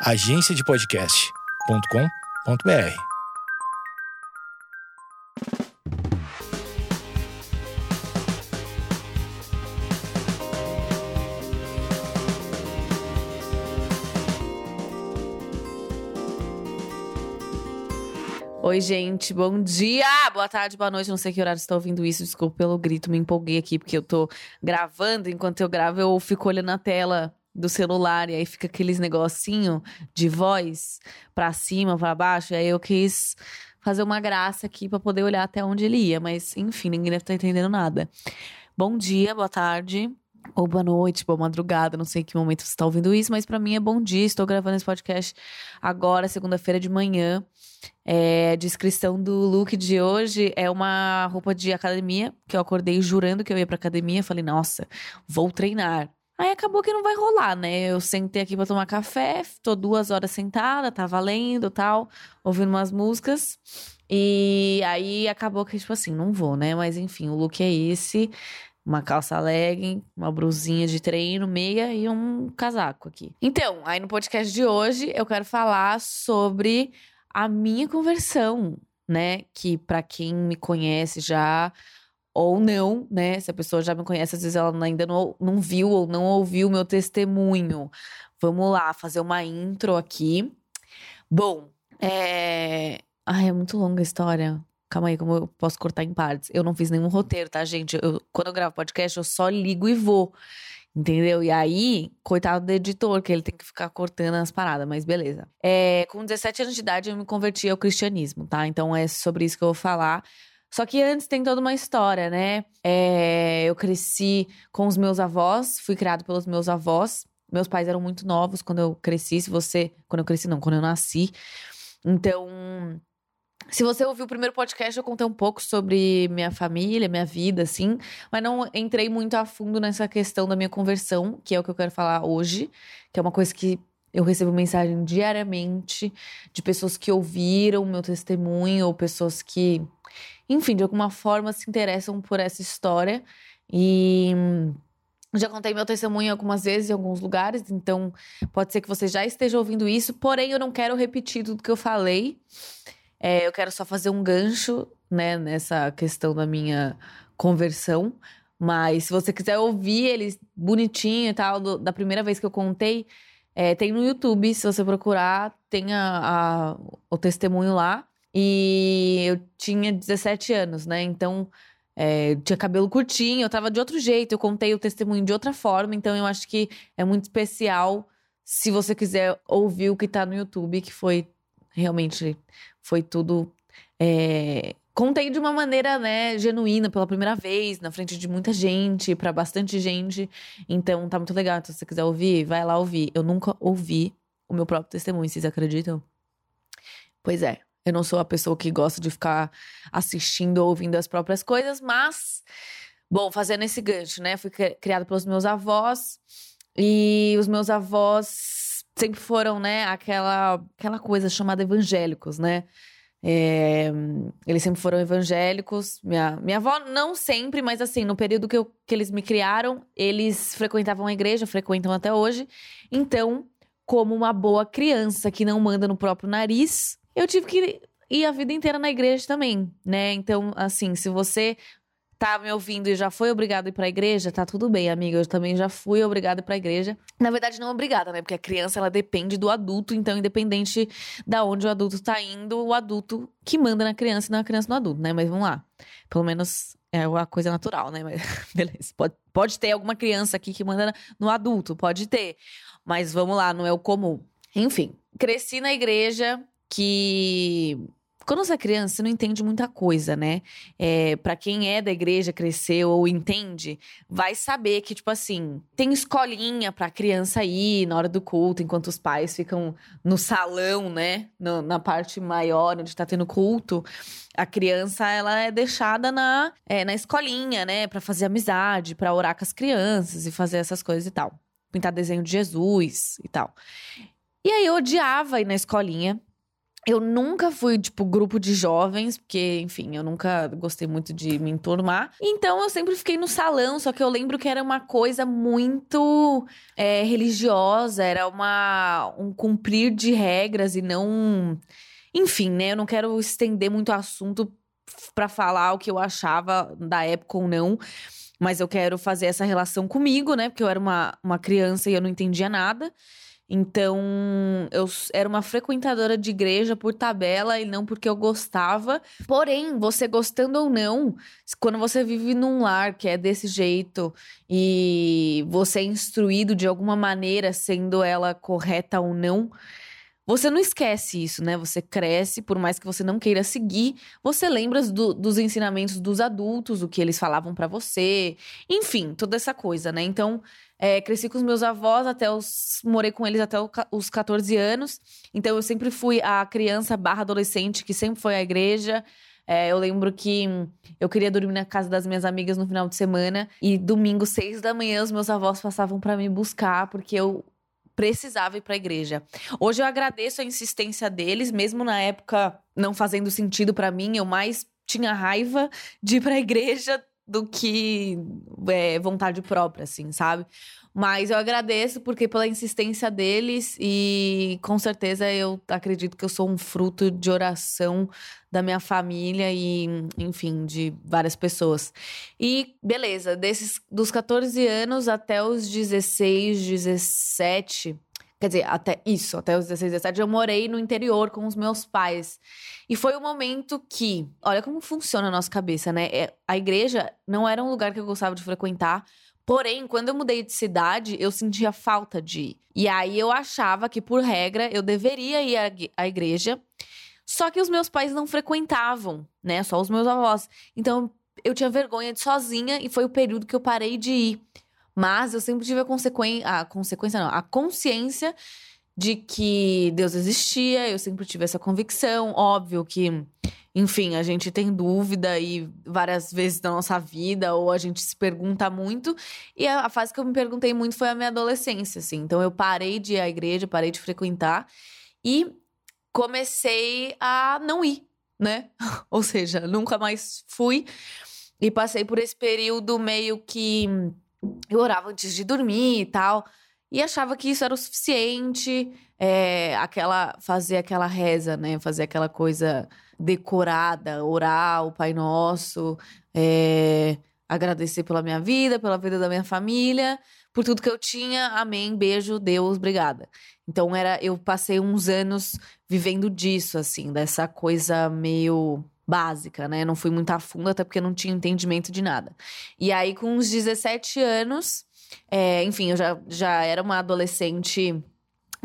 agenciadepodcast.com.br. Oi, gente, bom dia, boa tarde, boa noite. Não sei que horário você está ouvindo isso, desculpa pelo grito, me empolguei aqui porque eu tô gravando. Enquanto eu gravo, eu fico olhando a tela do celular e aí fica aqueles negocinho de voz pra cima, pra baixo. E aí eu quis fazer uma graça aqui para poder olhar até onde ele ia, mas enfim, ninguém deve estar entendendo nada. Bom dia, boa tarde. Ou boa noite, boa madrugada, não sei em que momento você está ouvindo isso, mas para mim é bom dia. Estou gravando esse podcast agora, segunda-feira de manhã. É, descrição do look de hoje é uma roupa de academia, que eu acordei jurando que eu ia pra academia. Falei, nossa, vou treinar. Aí acabou que não vai rolar, né? Eu sentei aqui pra tomar café, tô duas horas sentada, tava lendo tal, ouvindo umas músicas. E aí acabou que, tipo assim, não vou, né? Mas enfim, o look é esse uma calça legging, uma brusinha de treino, meia e um casaco aqui. Então, aí no podcast de hoje eu quero falar sobre a minha conversão, né? Que para quem me conhece já ou não, né? Se a pessoa já me conhece, às vezes ela ainda não, não viu ou não ouviu meu testemunho. Vamos lá, fazer uma intro aqui. Bom, é. Ai, é muito longa a história. Calma aí, como eu posso cortar em partes? Eu não fiz nenhum roteiro, tá, gente? Eu, quando eu gravo podcast, eu só ligo e vou. Entendeu? E aí, coitado do editor, que ele tem que ficar cortando as paradas, mas beleza. É, com 17 anos de idade, eu me converti ao cristianismo, tá? Então é sobre isso que eu vou falar. Só que antes tem toda uma história, né? É, eu cresci com os meus avós, fui criado pelos meus avós. Meus pais eram muito novos quando eu cresci. Se você. Quando eu cresci, não, quando eu nasci. Então, se você ouviu o primeiro podcast, eu contei um pouco sobre minha família, minha vida, assim, mas não entrei muito a fundo nessa questão da minha conversão, que é o que eu quero falar hoje, que é uma coisa que eu recebo mensagem diariamente de pessoas que ouviram meu testemunho, ou pessoas que, enfim, de alguma forma se interessam por essa história. E já contei meu testemunho algumas vezes em alguns lugares, então pode ser que você já esteja ouvindo isso, porém eu não quero repetir tudo que eu falei. É, eu quero só fazer um gancho, né, nessa questão da minha conversão. Mas se você quiser ouvir ele bonitinho e tal, do, da primeira vez que eu contei, é, tem no YouTube, se você procurar, tem a, a, o testemunho lá. E eu tinha 17 anos, né? Então, é, tinha cabelo curtinho, eu tava de outro jeito, eu contei o testemunho de outra forma. Então, eu acho que é muito especial se você quiser ouvir o que tá no YouTube, que foi realmente foi tudo. É, contei de uma maneira, né, genuína pela primeira vez, na frente de muita gente, para bastante gente. Então tá muito legal. Então, se você quiser ouvir, vai lá ouvir. Eu nunca ouvi o meu próprio testemunho, vocês acreditam? Pois é. Eu não sou a pessoa que gosta de ficar assistindo ou ouvindo as próprias coisas, mas. Bom, fazendo esse gancho, né? Fui criada pelos meus avós. E os meus avós sempre foram, né, aquela, aquela coisa chamada evangélicos, né? É, eles sempre foram evangélicos. Minha, minha avó, não sempre, mas assim, no período que, eu, que eles me criaram, eles frequentavam a igreja, frequentam até hoje. Então, como uma boa criança que não manda no próprio nariz, eu tive que ir a vida inteira na igreja também, né? Então, assim, se você tá me ouvindo e já foi obrigado a ir pra igreja, tá tudo bem, amiga. Eu também já fui obrigada pra igreja. Na verdade, não obrigada, né? Porque a criança, ela depende do adulto. Então, independente da onde o adulto tá indo, o adulto que manda na criança e não a criança no adulto, né? Mas vamos lá. Pelo menos é uma coisa natural, né? Mas beleza. Pode, pode ter alguma criança aqui que manda no adulto, pode ter. Mas vamos lá, não é o comum. Enfim, cresci na igreja que quando você é criança, você não entende muita coisa, né? É, para quem é da igreja, cresceu ou entende, vai saber que, tipo assim, tem escolinha pra criança ir na hora do culto, enquanto os pais ficam no salão, né? No, na parte maior, onde tá tendo culto. A criança, ela é deixada na, é, na escolinha, né? Pra fazer amizade, pra orar com as crianças e fazer essas coisas e tal. Pintar desenho de Jesus e tal. E aí eu odiava ir na escolinha eu nunca fui, tipo, grupo de jovens, porque, enfim, eu nunca gostei muito de me enturmar. Então eu sempre fiquei no salão, só que eu lembro que era uma coisa muito é, religiosa, era uma, um cumprir de regras e não. Enfim, né? Eu não quero estender muito o assunto para falar o que eu achava da época ou não. Mas eu quero fazer essa relação comigo, né? Porque eu era uma, uma criança e eu não entendia nada. Então, eu era uma frequentadora de igreja por tabela e não porque eu gostava. Porém, você gostando ou não, quando você vive num lar que é desse jeito e você é instruído de alguma maneira, sendo ela correta ou não, você não esquece isso, né? Você cresce, por mais que você não queira seguir, você lembra do, dos ensinamentos dos adultos, o que eles falavam para você, enfim, toda essa coisa, né? Então, é, cresci com os meus avós até os. Morei com eles até os 14 anos. Então eu sempre fui a criança barra adolescente que sempre foi à igreja. É, eu lembro que eu queria dormir na casa das minhas amigas no final de semana. E domingo, seis da manhã, os meus avós passavam para me buscar, porque eu precisava ir para a igreja. Hoje eu agradeço a insistência deles, mesmo na época não fazendo sentido para mim, eu mais tinha raiva de ir para a igreja do que é, vontade própria, assim, sabe? Mas eu agradeço porque pela insistência deles e com certeza eu acredito que eu sou um fruto de oração da minha família e, enfim, de várias pessoas. E beleza, desses dos 14 anos até os 16, 17, Quer dizer, até isso, até os 16, 17, eu morei no interior com os meus pais. E foi o um momento que, olha como funciona a nossa cabeça, né? É, a igreja não era um lugar que eu gostava de frequentar. Porém, quando eu mudei de cidade, eu sentia falta de ir. E aí eu achava que, por regra, eu deveria ir à igreja. Só que os meus pais não frequentavam, né? Só os meus avós. Então eu tinha vergonha de sozinha e foi o período que eu parei de ir. Mas eu sempre tive a consequência, a consequência não, a consciência de que Deus existia, eu sempre tive essa convicção. Óbvio que, enfim, a gente tem dúvida e várias vezes na nossa vida, ou a gente se pergunta muito. E a, fase que eu me perguntei muito foi a minha adolescência, assim. Então eu parei de ir à igreja, parei de frequentar e comecei a não ir, né? ou seja, nunca mais fui. E passei por esse período meio que eu orava antes de dormir e tal. E achava que isso era o suficiente, é, aquela fazer aquela reza, né? Fazer aquela coisa decorada, orar o Pai Nosso, é, agradecer pela minha vida, pela vida da minha família, por tudo que eu tinha. Amém, beijo, Deus, obrigada. Então era, eu passei uns anos vivendo disso, assim, dessa coisa meio básica, né? Não fui muito a fundo, até porque não tinha entendimento de nada. E aí, com uns 17 anos, é, enfim, eu já, já era uma adolescente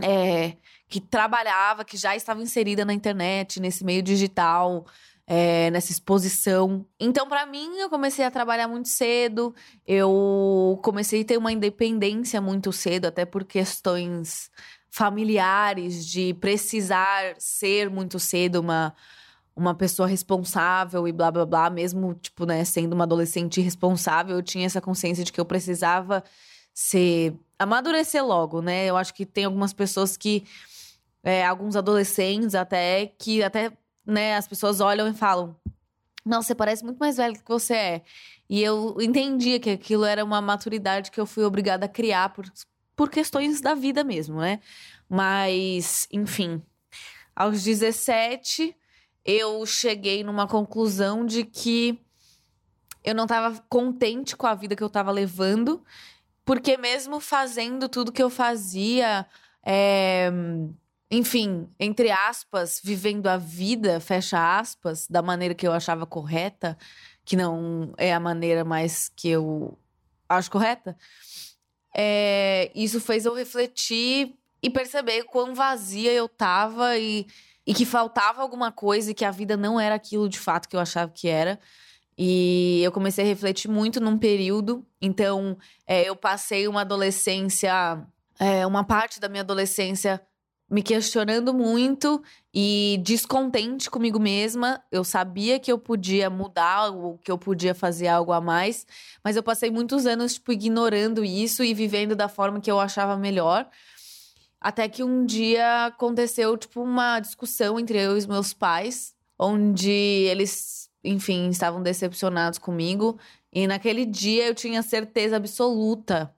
é, que trabalhava, que já estava inserida na internet, nesse meio digital. É, nessa exposição. Então, para mim, eu comecei a trabalhar muito cedo. Eu comecei a ter uma independência muito cedo, até por questões familiares, de precisar ser muito cedo uma, uma pessoa responsável e blá blá blá, mesmo, tipo, né, sendo uma adolescente responsável, eu tinha essa consciência de que eu precisava ser. amadurecer logo, né? Eu acho que tem algumas pessoas que. É, alguns adolescentes até, que até, né, as pessoas olham e falam. Não, você parece muito mais velho do que você é. E eu entendia que aquilo era uma maturidade que eu fui obrigada a criar por, por questões da vida mesmo, né? Mas, enfim, aos 17, eu cheguei numa conclusão de que eu não estava contente com a vida que eu estava levando, porque mesmo fazendo tudo que eu fazia, é, enfim, entre aspas, vivendo a vida, fecha aspas, da maneira que eu achava correta, que não é a maneira mais que eu acho correta, é, isso fez eu refletir e perceber quão vazia eu tava e e que faltava alguma coisa e que a vida não era aquilo de fato que eu achava que era. E eu comecei a refletir muito num período. Então, é, eu passei uma adolescência, é, uma parte da minha adolescência me questionando muito e descontente comigo mesma. Eu sabia que eu podia mudar, que eu podia fazer algo a mais, mas eu passei muitos anos tipo ignorando isso e vivendo da forma que eu achava melhor Até que um dia aconteceu, tipo, uma discussão entre eu e os meus pais, onde eles, enfim, estavam decepcionados comigo. E naquele dia eu tinha certeza absoluta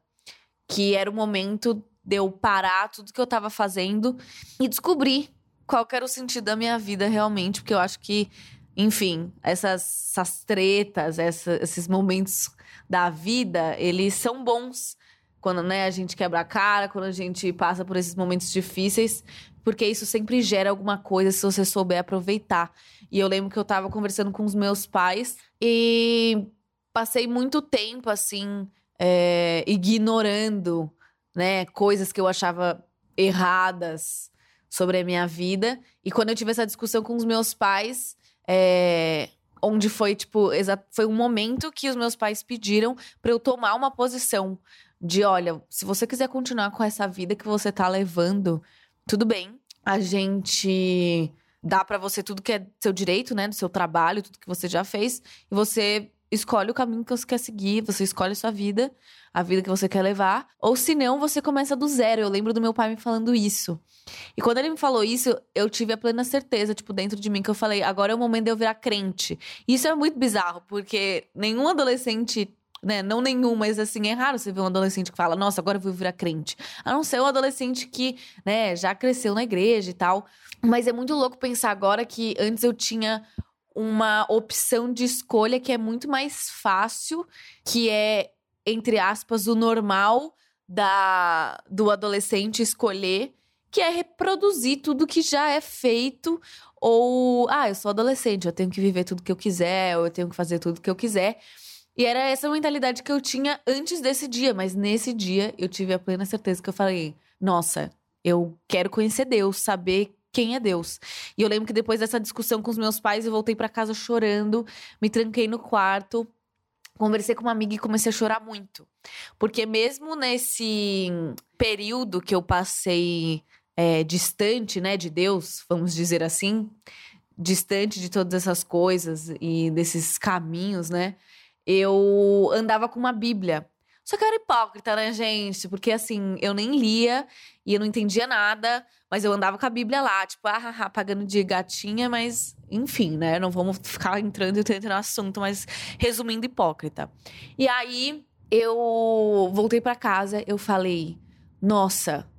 que era o momento de eu parar tudo que eu tava fazendo e descobrir qual era o sentido da minha vida realmente, porque eu acho que, enfim, essas, essas tretas, essa, esses momentos da vida, eles são bons quando né, a gente quebra a cara, quando a gente passa por esses momentos difíceis, porque isso sempre gera alguma coisa se você souber aproveitar. E eu lembro que eu tava conversando com os meus pais e passei muito tempo assim, é, ignorando, né, coisas que eu achava erradas sobre a minha vida. E quando eu tive essa discussão com os meus pais, é, onde foi tipo, foi um momento que os meus pais pediram para eu tomar uma posição de olha, se você quiser continuar com essa vida que você tá levando, tudo bem. A gente dá para você tudo que é seu direito, né, do seu trabalho, tudo que você já fez, e você escolhe o caminho que você quer seguir, você escolhe a sua vida, a vida que você quer levar, ou se não, você começa do zero. Eu lembro do meu pai me falando isso. E quando ele me falou isso, eu tive a plena certeza, tipo, dentro de mim, que eu falei, agora é o momento de eu virar crente. E isso é muito bizarro, porque nenhum adolescente né? Não nenhum, mas assim, é raro você ver um adolescente que fala, nossa, agora eu vou virar crente. A não ser um adolescente que, né, já cresceu na igreja e tal. Mas é muito louco pensar agora que antes eu tinha uma opção de escolha que é muito mais fácil, que é, entre aspas, o normal da do adolescente escolher, que é reproduzir tudo que já é feito ou ah, eu sou adolescente, eu tenho que viver tudo que eu quiser, ou eu tenho que fazer tudo que eu quiser. E era essa mentalidade que eu tinha antes desse dia, mas nesse dia eu tive a plena certeza que eu falei: nossa, eu quero conhecer Deus, saber quem é Deus. E eu lembro que depois dessa discussão com os meus pais, eu voltei para casa chorando, me tranquei no quarto, conversei com uma amiga e comecei a chorar muito. Porque mesmo nesse período que eu passei é, distante, né, de Deus, vamos dizer assim, distante de todas essas coisas e desses caminhos, né? Eu andava com uma Bíblia. Só que eu era hipócrita, né, gente? Porque assim, eu nem lia e eu não entendia nada, mas eu andava com a Bíblia lá, tipo, ah, ah, ah pagando de gatinha, mas enfim, né? Não vamos ficar entrando e entrando no assunto, mas resumindo, hipócrita. E aí eu voltei para casa, eu falei, nossa,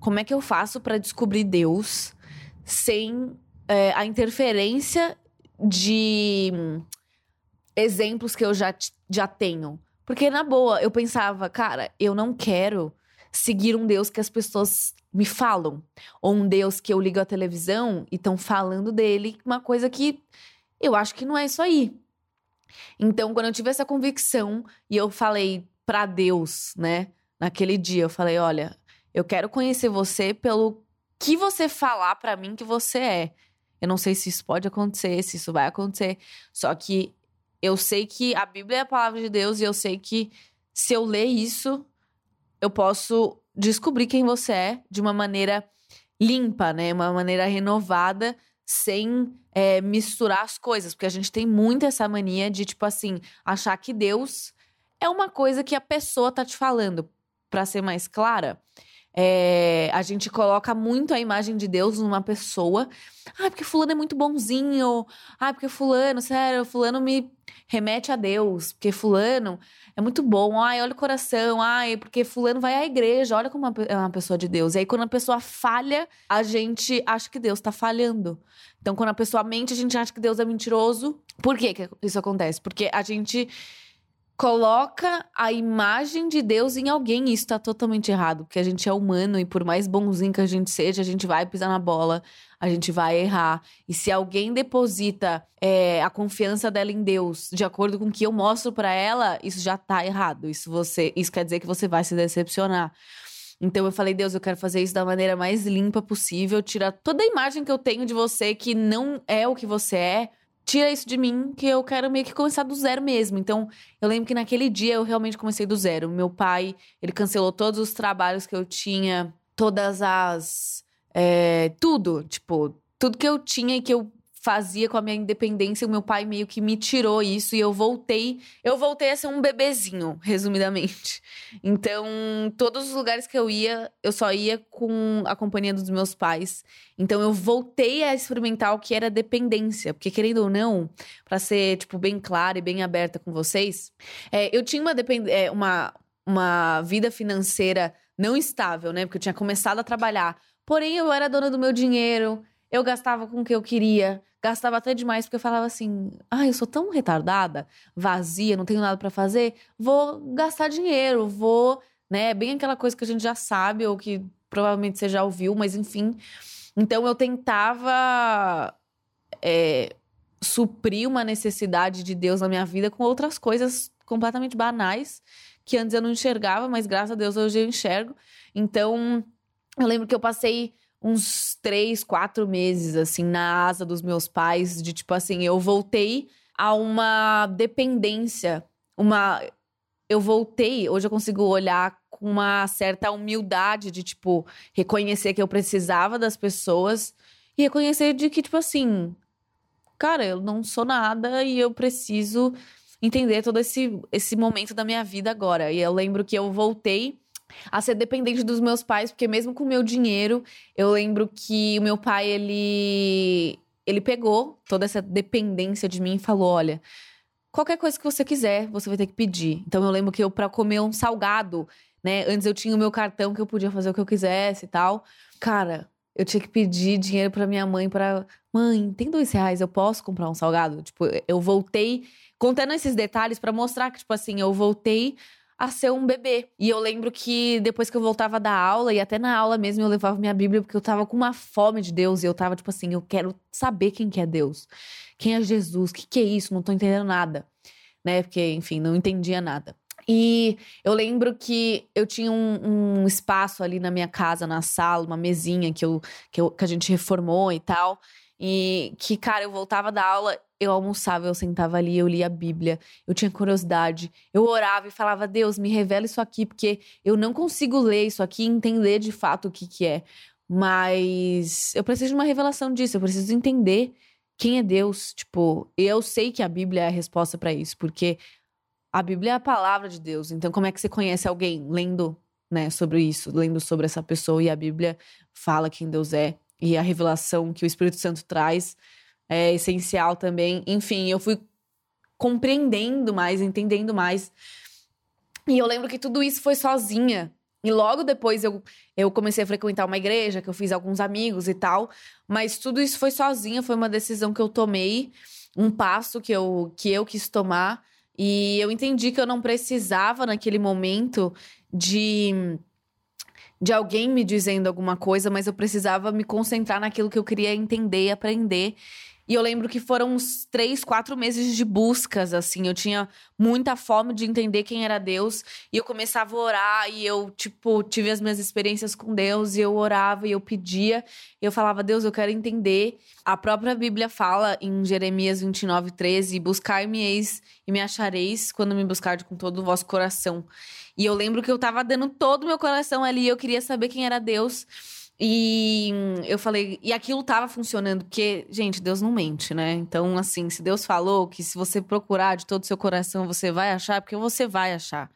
como é que eu faço para descobrir Deus sem é, a interferência de exemplos que eu já, já tenho. Porque, na boa, eu pensava, cara, eu não quero seguir um Deus que as pessoas me falam. Ou um Deus que eu ligo a televisão e estão falando dele, uma coisa que eu acho que não é isso aí. Então, quando eu tive essa convicção e eu falei para Deus, né, naquele dia, eu falei: olha, eu quero conhecer você pelo que você falar para mim que você é. Eu não sei se isso pode acontecer, se isso vai acontecer. Só que eu sei que a Bíblia é a palavra de Deus e eu sei que se eu ler isso, eu posso descobrir quem você é de uma maneira limpa, né? Uma maneira renovada, sem é, misturar as coisas. Porque a gente tem muito essa mania de, tipo assim, achar que Deus é uma coisa que a pessoa tá te falando. Para ser mais clara, é, a gente coloca muito a imagem de Deus numa pessoa. Ah, porque fulano é muito bonzinho. Ah, porque fulano, sério, fulano me remete a Deus. Porque fulano é muito bom. Ai, olha o coração. Ai, porque fulano vai à igreja. Olha como é uma pessoa de Deus. E aí, quando a pessoa falha, a gente acha que Deus tá falhando. Então, quando a pessoa mente, a gente acha que Deus é mentiroso. Por que, que isso acontece? Porque a gente coloca a imagem de Deus em alguém e isso tá totalmente errado, porque a gente é humano e por mais bonzinho que a gente seja, a gente vai pisar na bola, a gente vai errar. E se alguém deposita é, a confiança dela em Deus de acordo com o que eu mostro para ela, isso já tá errado. Isso você, isso quer dizer que você vai se decepcionar. Então eu falei, Deus, eu quero fazer isso da maneira mais limpa possível, tirar toda a imagem que eu tenho de você que não é o que você é tira isso de mim, que eu quero meio que começar do zero mesmo. Então, eu lembro que naquele dia eu realmente comecei do zero. Meu pai, ele cancelou todos os trabalhos que eu tinha, todas as. É, tudo, tipo, tudo que eu tinha e que eu fazia com a minha independência. O meu pai meio que me tirou isso e eu voltei. Eu voltei a ser um bebezinho, resumidamente. Então, todos os lugares que eu ia, eu só ia com a companhia dos meus pais. Então, eu voltei a experimentar o que era dependência. Porque, querendo ou não, para ser, tipo, bem clara e bem aberta com vocês, é, eu tinha uma, depend... É, uma, uma vida financeira não estável, né? Porque eu tinha começado a trabalhar. Porém, eu era dona do meu dinheiro, eu gastava com o que eu queria, gastava até demais, porque eu falava assim: ah, eu sou tão retardada, vazia, não tenho nada para fazer, vou gastar dinheiro, vou, né? Bem aquela coisa que a gente já sabe, ou que provavelmente você já ouviu, mas enfim. Então eu tentava é, suprir uma necessidade de Deus na minha vida com outras coisas completamente banais que antes eu não enxergava, mas graças a Deus hoje eu enxergo. Então, eu lembro que eu passei uns três, quatro meses, assim, na asa dos meus pais, de tipo assim, eu voltei a uma dependência, uma. Eu voltei, hoje eu consigo olhar com uma certa humildade de, tipo, reconhecer que eu precisava das pessoas e reconhecer de que, tipo assim, cara, eu não sou nada e eu preciso entender todo esse, esse momento da minha vida agora. E eu lembro que eu voltei a ser dependente dos meus pais, porque mesmo com o meu dinheiro, eu lembro que o meu pai, ele ele pegou toda essa dependência de mim e falou: "Olha, qualquer coisa que você quiser, você vai ter que pedir". Então eu lembro que eu para comer um salgado, né, antes eu tinha o meu cartão que eu podia fazer o que eu quisesse e tal. Cara, eu tinha que pedir dinheiro para minha mãe para mãe, tem dois reais, eu posso comprar um salgado? Tipo, eu voltei contando esses detalhes para mostrar que tipo assim, eu voltei a ser um bebê. E eu lembro que depois que eu voltava da aula, e até na aula mesmo, eu levava minha Bíblia, porque eu tava com uma fome de Deus. E eu tava, tipo assim, eu quero saber quem que é Deus. Quem é Jesus? O que, que é isso? Não tô entendendo nada. Né? Porque, enfim, não entendia nada. E eu lembro que eu tinha um, um, espaço ali na minha casa, na sala, uma mesinha que, eu, que, eu, que a gente reformou e tal. E que, cara, eu voltava da aula eu almoçava, eu sentava ali, eu lia a Bíblia, eu tinha curiosidade, eu orava e falava: Deus, me revela isso aqui, porque eu não consigo ler isso aqui e entender de fato o que, que é. Mas eu preciso de uma revelação disso, eu preciso entender quem é Deus. Tipo, eu sei que a Bíblia é a resposta para isso, porque a Bíblia é a palavra de Deus. Então, como é que você conhece alguém lendo né, sobre isso, lendo sobre essa pessoa e a Bíblia fala quem Deus é e a revelação que o Espírito Santo traz é essencial também. Enfim, eu fui compreendendo mais, entendendo mais. E eu lembro que tudo isso foi sozinha. E logo depois eu, eu comecei a frequentar uma igreja, que eu fiz alguns amigos e tal. Mas tudo isso foi sozinha, foi uma decisão que eu tomei, um passo que eu, que eu quis tomar. E eu entendi que eu não precisava, naquele momento, de, de alguém me dizendo alguma coisa, mas eu precisava me concentrar naquilo que eu queria entender e aprender. E eu lembro que foram uns três, quatro meses de buscas, assim. Eu tinha muita fome de entender quem era Deus. E eu começava a orar e eu, tipo, tive as minhas experiências com Deus. E eu orava e eu pedia. E eu falava, Deus, eu quero entender. A própria Bíblia fala em Jeremias 29, 13: Buscai-me-eis e me achareis quando me buscardes com todo o vosso coração. E eu lembro que eu tava dando todo o meu coração ali. Eu queria saber quem era Deus. E eu falei, e aquilo tava funcionando, porque, gente, Deus não mente, né? Então, assim, se Deus falou que se você procurar de todo o seu coração, você vai achar, porque você vai achar.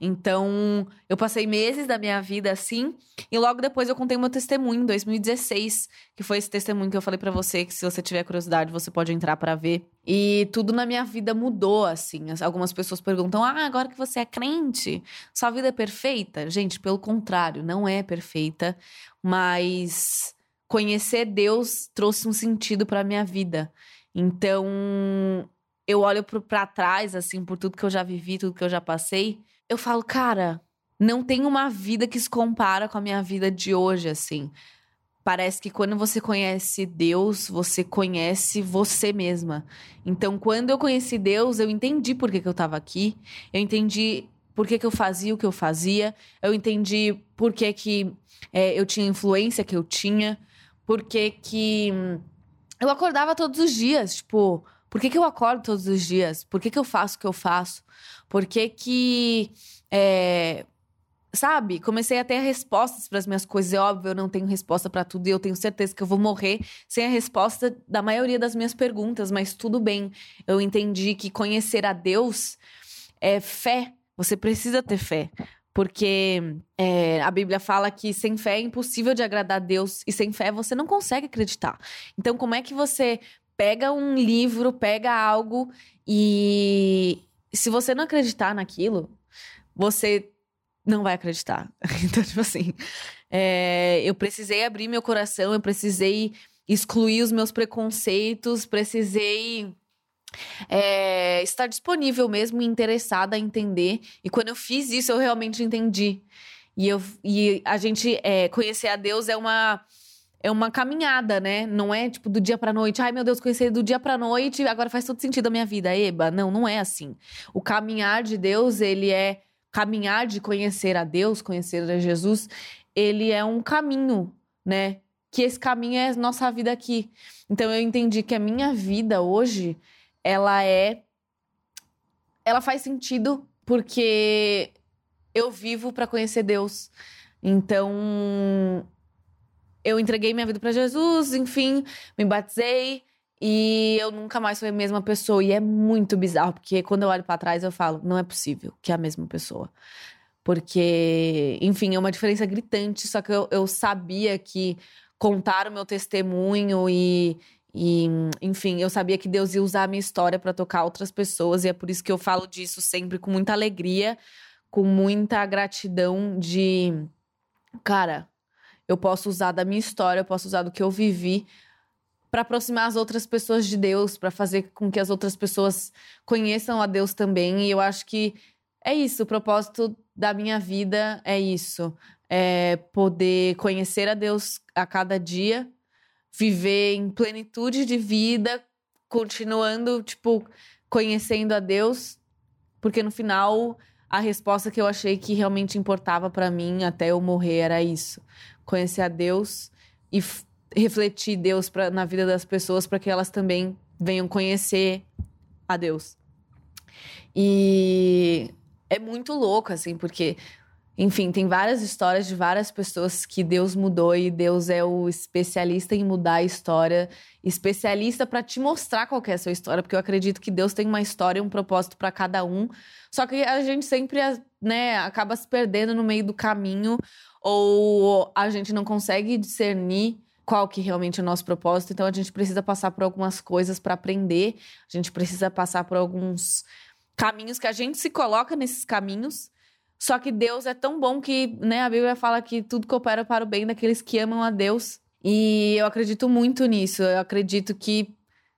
Então, eu passei meses da minha vida assim, e logo depois eu contei meu testemunho em 2016, que foi esse testemunho que eu falei para você, que se você tiver curiosidade, você pode entrar para ver. E tudo na minha vida mudou, assim. Algumas pessoas perguntam: ah, agora que você é crente, sua vida é perfeita? Gente, pelo contrário, não é perfeita, mas conhecer Deus trouxe um sentido para minha vida. Então, eu olho para trás, assim, por tudo que eu já vivi, tudo que eu já passei, eu falo, cara, não tem uma vida que se compara com a minha vida de hoje, assim. Parece que quando você conhece Deus, você conhece você mesma. Então, quando eu conheci Deus, eu entendi por que, que eu estava aqui, eu entendi por que, que eu fazia o que eu fazia, eu entendi por que, que é, eu tinha influência que eu tinha, por que, que eu acordava todos os dias, tipo, por que, que eu acordo todos os dias? Por que, que eu faço o que eu faço? Por que que... É... sabe? Comecei a ter respostas para as minhas coisas. É óbvio, eu não tenho resposta para tudo e eu tenho certeza que eu vou morrer sem a resposta da maioria das minhas perguntas, mas tudo bem. Eu entendi que conhecer a Deus é fé. Você precisa ter fé. Porque é, a Bíblia fala que sem fé é impossível de agradar a Deus e sem fé você não consegue acreditar. Então, como é que você pega um livro, pega algo e se você não acreditar naquilo, você não vai acreditar. Então, tipo assim, é, eu precisei abrir meu coração, eu precisei excluir os meus preconceitos, precisei é, estar disponível mesmo interessada a entender. E quando eu fiz isso, eu realmente entendi. E, eu, e a gente é, conhecer a Deus é uma é uma caminhada, né? Não é tipo do dia pra noite. Ai, meu Deus, conhecer do dia pra noite, agora faz todo sentido a minha vida. Eba, não, não é assim. O caminhar de Deus, ele é caminhar de conhecer a Deus, conhecer a Jesus, ele é um caminho, né? Que esse caminho é nossa vida aqui. Então eu entendi que a minha vida hoje, ela é ela faz sentido porque eu vivo para conhecer Deus. Então eu entreguei minha vida para Jesus, enfim, me batizei e eu nunca mais fui a mesma pessoa. E é muito bizarro, porque quando eu olho para trás eu falo, não é possível que é a mesma pessoa. Porque, enfim, é uma diferença gritante, só que eu, eu sabia que contar o meu testemunho e, e, enfim, eu sabia que Deus ia usar a minha história para tocar outras pessoas, e é por isso que eu falo disso sempre com muita alegria, com muita gratidão de, cara, eu posso usar da minha história, eu posso usar do que eu vivi para aproximar as outras pessoas de Deus, para fazer com que as outras pessoas conheçam a Deus também. E eu acho que é isso, o propósito da minha vida é isso. É poder conhecer a Deus a cada dia, viver em plenitude de vida, continuando, tipo, conhecendo a Deus, porque no final a resposta que eu achei que realmente importava para mim até eu morrer era isso: conhecer a Deus e refletir Deus pra, na vida das pessoas para que elas também venham conhecer a Deus. E é muito louco, assim, porque, enfim, tem várias histórias de várias pessoas que Deus mudou e Deus é o especialista em mudar a história, especialista para te mostrar qual é a sua história, porque eu acredito que Deus tem uma história e um propósito para cada um. Só que a gente sempre, né, acaba se perdendo no meio do caminho ou a gente não consegue discernir qual que realmente é o nosso propósito. Então a gente precisa passar por algumas coisas para aprender. A gente precisa passar por alguns caminhos que a gente se coloca nesses caminhos. Só que Deus é tão bom que, né, a Bíblia fala que tudo coopera para o bem daqueles que amam a Deus. E eu acredito muito nisso. Eu acredito que,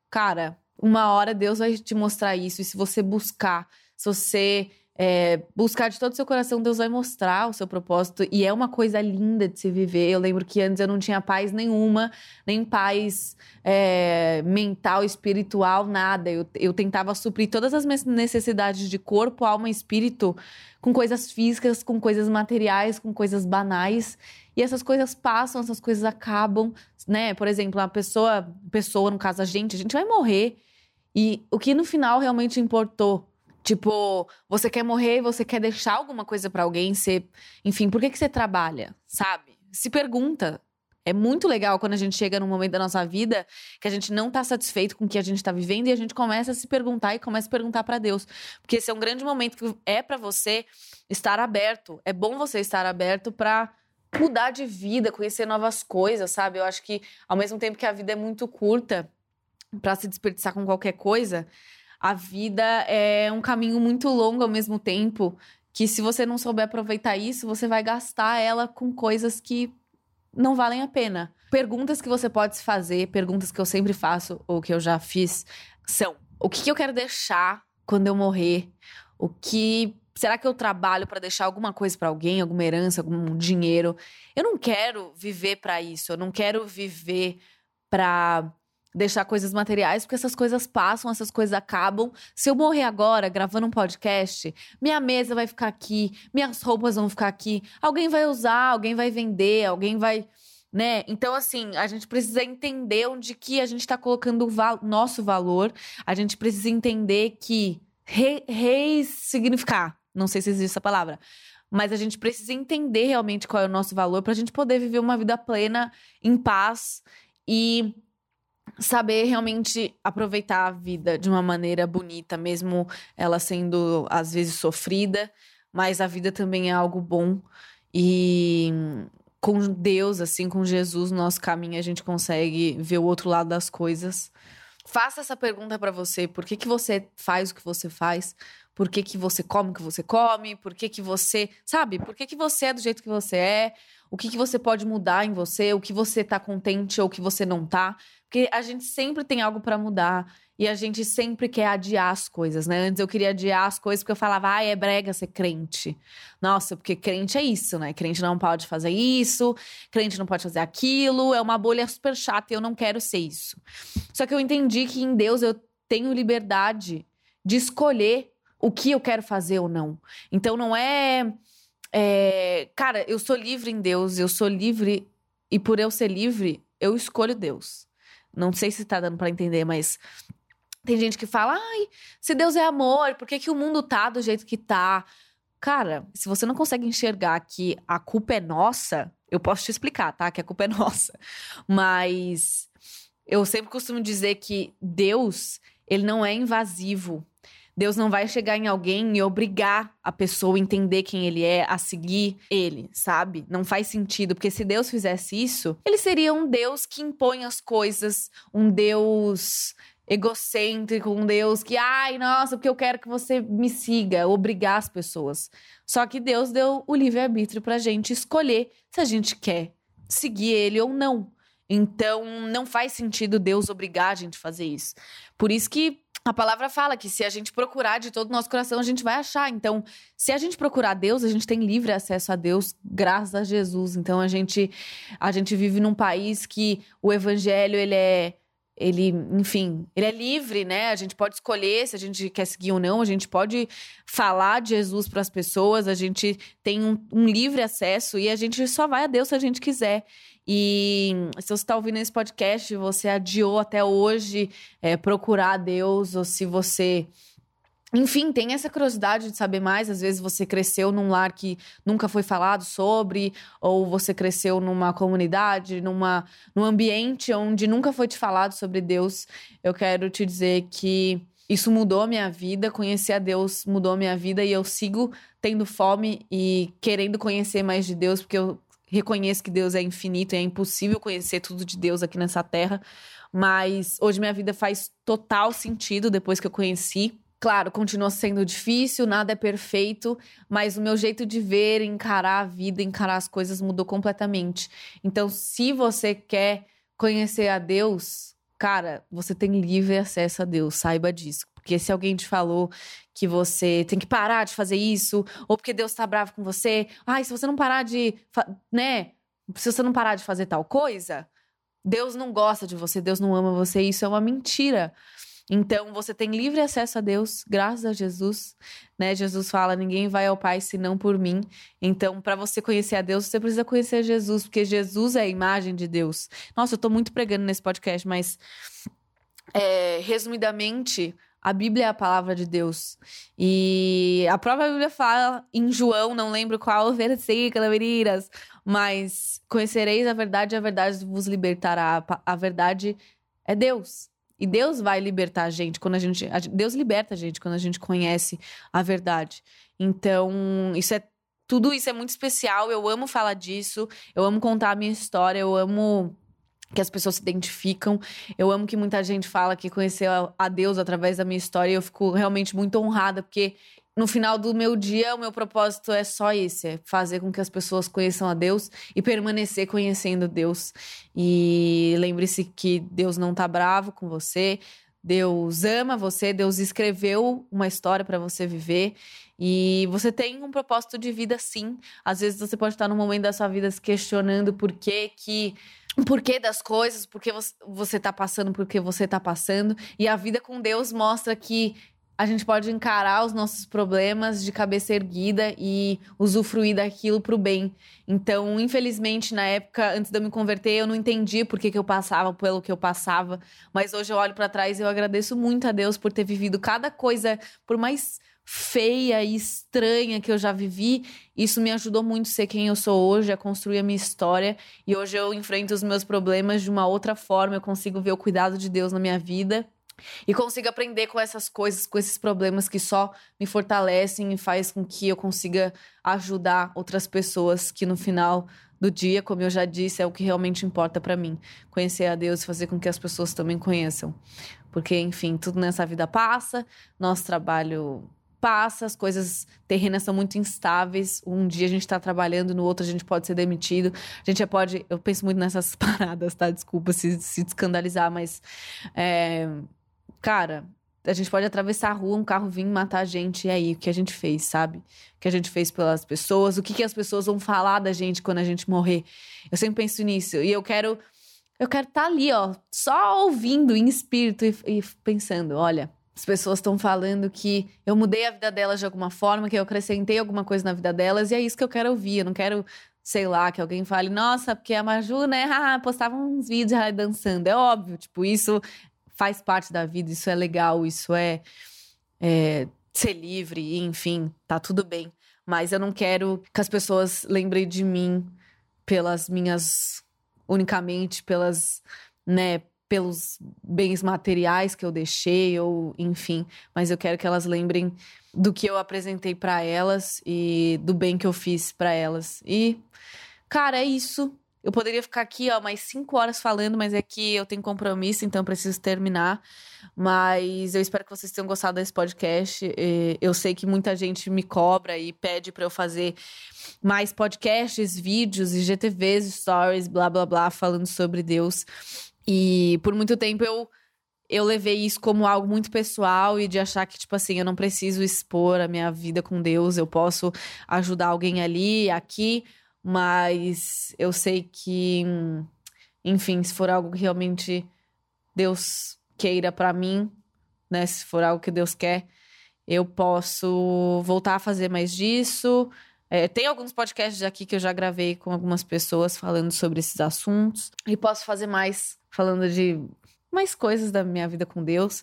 cara, uma hora Deus vai te mostrar isso. E se você buscar, se você é, buscar de todo o seu coração, Deus vai mostrar o seu propósito. E é uma coisa linda de se viver. Eu lembro que antes eu não tinha paz nenhuma, nem paz é, mental, espiritual, nada. Eu, eu tentava suprir todas as minhas necessidades de corpo, alma e espírito com coisas físicas, com coisas materiais, com coisas banais. E essas coisas passam, essas coisas acabam, né? Por exemplo, a pessoa, pessoa, no caso a gente, a gente vai morrer. E o que no final realmente importou Tipo, você quer morrer, você quer deixar alguma coisa para alguém, você, enfim, por que que você trabalha, sabe? Se pergunta. É muito legal quando a gente chega num momento da nossa vida que a gente não tá satisfeito com o que a gente tá vivendo e a gente começa a se perguntar e começa a perguntar para Deus. Porque esse é um grande momento que é para você estar aberto. É bom você estar aberto para mudar de vida, conhecer novas coisas, sabe? Eu acho que ao mesmo tempo que a vida é muito curta para se desperdiçar com qualquer coisa, a vida é um caminho muito longo ao mesmo tempo, que se você não souber aproveitar isso, você vai gastar ela com coisas que não valem a pena. Perguntas que você pode se fazer, perguntas que eu sempre faço ou que eu já fiz, são: o que eu quero deixar quando eu morrer? O que será que eu trabalho para deixar alguma coisa para alguém, alguma herança, algum dinheiro? Eu não quero viver para isso, eu não quero viver para deixar coisas materiais, porque essas coisas passam, essas coisas acabam. Se eu morrer agora gravando um podcast, minha mesa vai ficar aqui, minhas roupas vão ficar aqui, alguém vai usar, alguém vai vender, alguém vai. Né? Então, assim, a gente precisa entender onde que a gente está colocando o val nosso valor. A gente precisa entender que re ressignificar, não sei se existe essa palavra, mas a gente precisa entender realmente qual é o nosso valor para a gente poder viver uma vida plena, em paz e saber realmente aproveitar a vida de uma maneira bonita, mesmo ela sendo às vezes sofrida, mas a vida também é algo bom e com Deus, assim, com Jesus no nosso caminho, a gente consegue ver o outro lado das coisas. Faça essa pergunta para você: por que, que você faz o que você faz? Por que, que você come o que você come? Por que, que você. Sabe? Por que, que você é do jeito que você é? O que, que você pode mudar em você? O que você tá contente ou o que você não tá? Porque a gente sempre tem algo para mudar. E a gente sempre quer adiar as coisas, né? Antes eu queria adiar as coisas porque eu falava, ah, é brega ser crente. Nossa, porque crente é isso, né? Crente não pode fazer isso, crente não pode fazer aquilo, é uma bolha super chata e eu não quero ser isso. Só que eu entendi que em Deus eu tenho liberdade de escolher o que eu quero fazer ou não. Então não é. é cara, eu sou livre em Deus, eu sou livre, e por eu ser livre, eu escolho Deus. Não sei se tá dando para entender, mas tem gente que fala, ai, se Deus é amor, por que, que o mundo tá do jeito que tá? Cara, se você não consegue enxergar que a culpa é nossa, eu posso te explicar, tá? Que a culpa é nossa. Mas eu sempre costumo dizer que Deus, ele não é invasivo. Deus não vai chegar em alguém e obrigar a pessoa a entender quem ele é, a seguir ele, sabe? Não faz sentido, porque se Deus fizesse isso, ele seria um Deus que impõe as coisas, um Deus egocêntrico, um Deus que, ai, nossa, porque eu quero que você me siga, obrigar as pessoas. Só que Deus deu o livre-arbítrio pra gente escolher se a gente quer seguir ele ou não. Então, não faz sentido Deus obrigar a gente a fazer isso. Por isso que a palavra fala que se a gente procurar de todo o nosso coração, a gente vai achar. Então, se a gente procurar Deus, a gente tem livre acesso a Deus, graças a Jesus. Então, a gente a gente vive num país que o evangelho ele é ele, enfim, ele é livre, né? A gente pode escolher se a gente quer seguir ou não, a gente pode falar de Jesus para as pessoas, a gente tem um, um, livre acesso e a gente só vai a Deus se a gente quiser. E se você está ouvindo esse podcast, você adiou até hoje é, procurar a Deus, ou se você enfim, tem essa curiosidade de saber mais. Às vezes você cresceu num lar que nunca foi falado sobre, ou você cresceu numa comunidade, numa, num ambiente onde nunca foi te falado sobre Deus. Eu quero te dizer que isso mudou a minha vida, conhecer a Deus mudou a minha vida e eu sigo tendo fome e querendo conhecer mais de Deus, porque eu reconheço que Deus é infinito e é impossível conhecer tudo de Deus aqui nessa terra. Mas hoje minha vida faz total sentido depois que eu conheci Claro, continua sendo difícil, nada é perfeito, mas o meu jeito de ver, encarar a vida, encarar as coisas mudou completamente. Então, se você quer conhecer a Deus, cara, você tem livre acesso a Deus, saiba disso. Porque se alguém te falou que você tem que parar de fazer isso, ou porque Deus tá bravo com você, ai, se você não parar de, né, se você não parar de fazer tal coisa, Deus não gosta de você, Deus não ama você, isso é uma mentira. Então você tem livre acesso a Deus, graças a Jesus, né? Jesus fala: "Ninguém vai ao Pai senão por mim". Então, para você conhecer a Deus, você precisa conhecer Jesus, porque Jesus é a imagem de Deus. Nossa, eu tô muito pregando nesse podcast, mas é, resumidamente, a Bíblia é a palavra de Deus. E a própria Bíblia fala em João, não lembro qual versículo, meninas, mas conhecereis a verdade a verdade vos libertará. A verdade é Deus. E Deus vai libertar a gente quando a gente. Deus liberta a gente quando a gente conhece a verdade. Então, isso é. Tudo isso é muito especial. Eu amo falar disso. Eu amo contar a minha história. Eu amo que as pessoas se identificam. Eu amo que muita gente fala que conheceu a Deus através da minha história. E eu fico realmente muito honrada, porque no final do meu dia, o meu propósito é só esse: é fazer com que as pessoas conheçam a Deus e permanecer conhecendo Deus. E lembre-se que Deus não tá bravo com você, Deus ama você, Deus escreveu uma história para você viver. E você tem um propósito de vida, sim. Às vezes você pode estar num momento da sua vida se questionando por que que o porquê das coisas, por que você está passando, por que você está passando. E a vida com Deus mostra que a gente pode encarar os nossos problemas de cabeça erguida e usufruir daquilo pro bem. Então, infelizmente, na época, antes de eu me converter, eu não entendi por que, que eu passava pelo que eu passava. Mas hoje eu olho para trás e eu agradeço muito a Deus por ter vivido cada coisa, por mais feia e estranha que eu já vivi, isso me ajudou muito a ser quem eu sou hoje, a construir a minha história. E hoje eu enfrento os meus problemas de uma outra forma, eu consigo ver o cuidado de Deus na minha vida. E consigo aprender com essas coisas, com esses problemas que só me fortalecem e faz com que eu consiga ajudar outras pessoas que no final do dia, como eu já disse, é o que realmente importa para mim. Conhecer a Deus e fazer com que as pessoas também conheçam. Porque, enfim, tudo nessa vida passa, nosso trabalho passa, as coisas terrenas são muito instáveis. Um dia a gente tá trabalhando, no outro a gente pode ser demitido. A gente já pode. Eu penso muito nessas paradas, tá? Desculpa se, se escandalizar, mas. É, cara, a gente pode atravessar a rua, um carro vir matar a gente, e aí, o que a gente fez, sabe? O que a gente fez pelas pessoas, o que, que as pessoas vão falar da gente quando a gente morrer. Eu sempre penso nisso, e eu quero. Eu quero estar tá ali, ó, só ouvindo em espírito e, e pensando: olha, as pessoas estão falando que eu mudei a vida delas de alguma forma, que eu acrescentei alguma coisa na vida delas, e é isso que eu quero ouvir. Eu não quero, sei lá, que alguém fale, nossa, porque a Maju, né, postava uns vídeos dançando. É óbvio, tipo, isso faz parte da vida, isso é legal, isso é, é ser livre, enfim, tá tudo bem. Mas eu não quero que as pessoas lembrem de mim pelas minhas. unicamente pelas. né, pelos bens materiais que eu deixei, ou enfim. Mas eu quero que elas lembrem do que eu apresentei para elas e do bem que eu fiz para elas. E, cara, é isso. Eu poderia ficar aqui, ó, mais cinco horas falando, mas é que eu tenho compromisso, então preciso terminar. Mas eu espero que vocês tenham gostado desse podcast. Eu sei que muita gente me cobra e pede para eu fazer mais podcasts, vídeos, IGTVs, stories, blá blá blá, falando sobre Deus. E por muito tempo eu eu levei isso como algo muito pessoal e de achar que, tipo assim, eu não preciso expor a minha vida com Deus, eu posso ajudar alguém ali, aqui, mas eu sei que, enfim, se for algo que realmente Deus queira para mim, né? Se for algo que Deus quer, eu posso voltar a fazer mais disso. É, tem alguns podcasts aqui que eu já gravei com algumas pessoas falando sobre esses assuntos. E posso fazer mais falando de mais coisas da minha vida com Deus.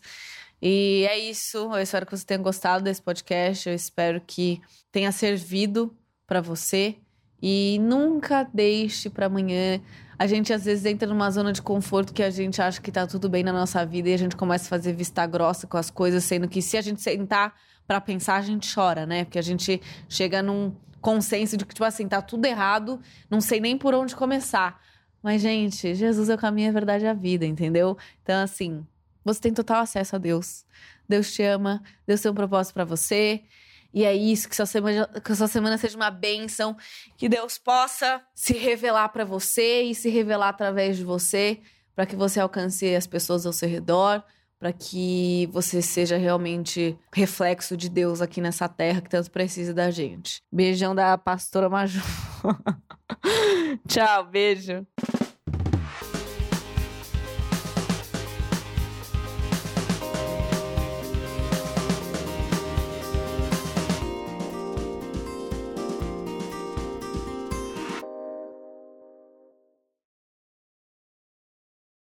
E é isso. Eu espero que você tenha gostado desse podcast. Eu espero que tenha servido para você. E nunca deixe para amanhã. A gente às vezes entra numa zona de conforto que a gente acha que tá tudo bem na nossa vida e a gente começa a fazer vista grossa com as coisas, sendo que se a gente sentar para pensar, a gente chora, né? Porque a gente chega num consenso de que, tipo assim, tá tudo errado, não sei nem por onde começar. Mas, gente, Jesus é o caminho, a verdade e a vida, entendeu? Então, assim, você tem total acesso a Deus. Deus te ama, Deus tem um propósito para você. E é isso, que sua semana, que sua semana seja uma bênção, que Deus possa se revelar para você e se revelar através de você, para que você alcance as pessoas ao seu redor, para que você seja realmente reflexo de Deus aqui nessa terra que tanto precisa da gente. Beijão da pastora Maju. Tchau, beijo.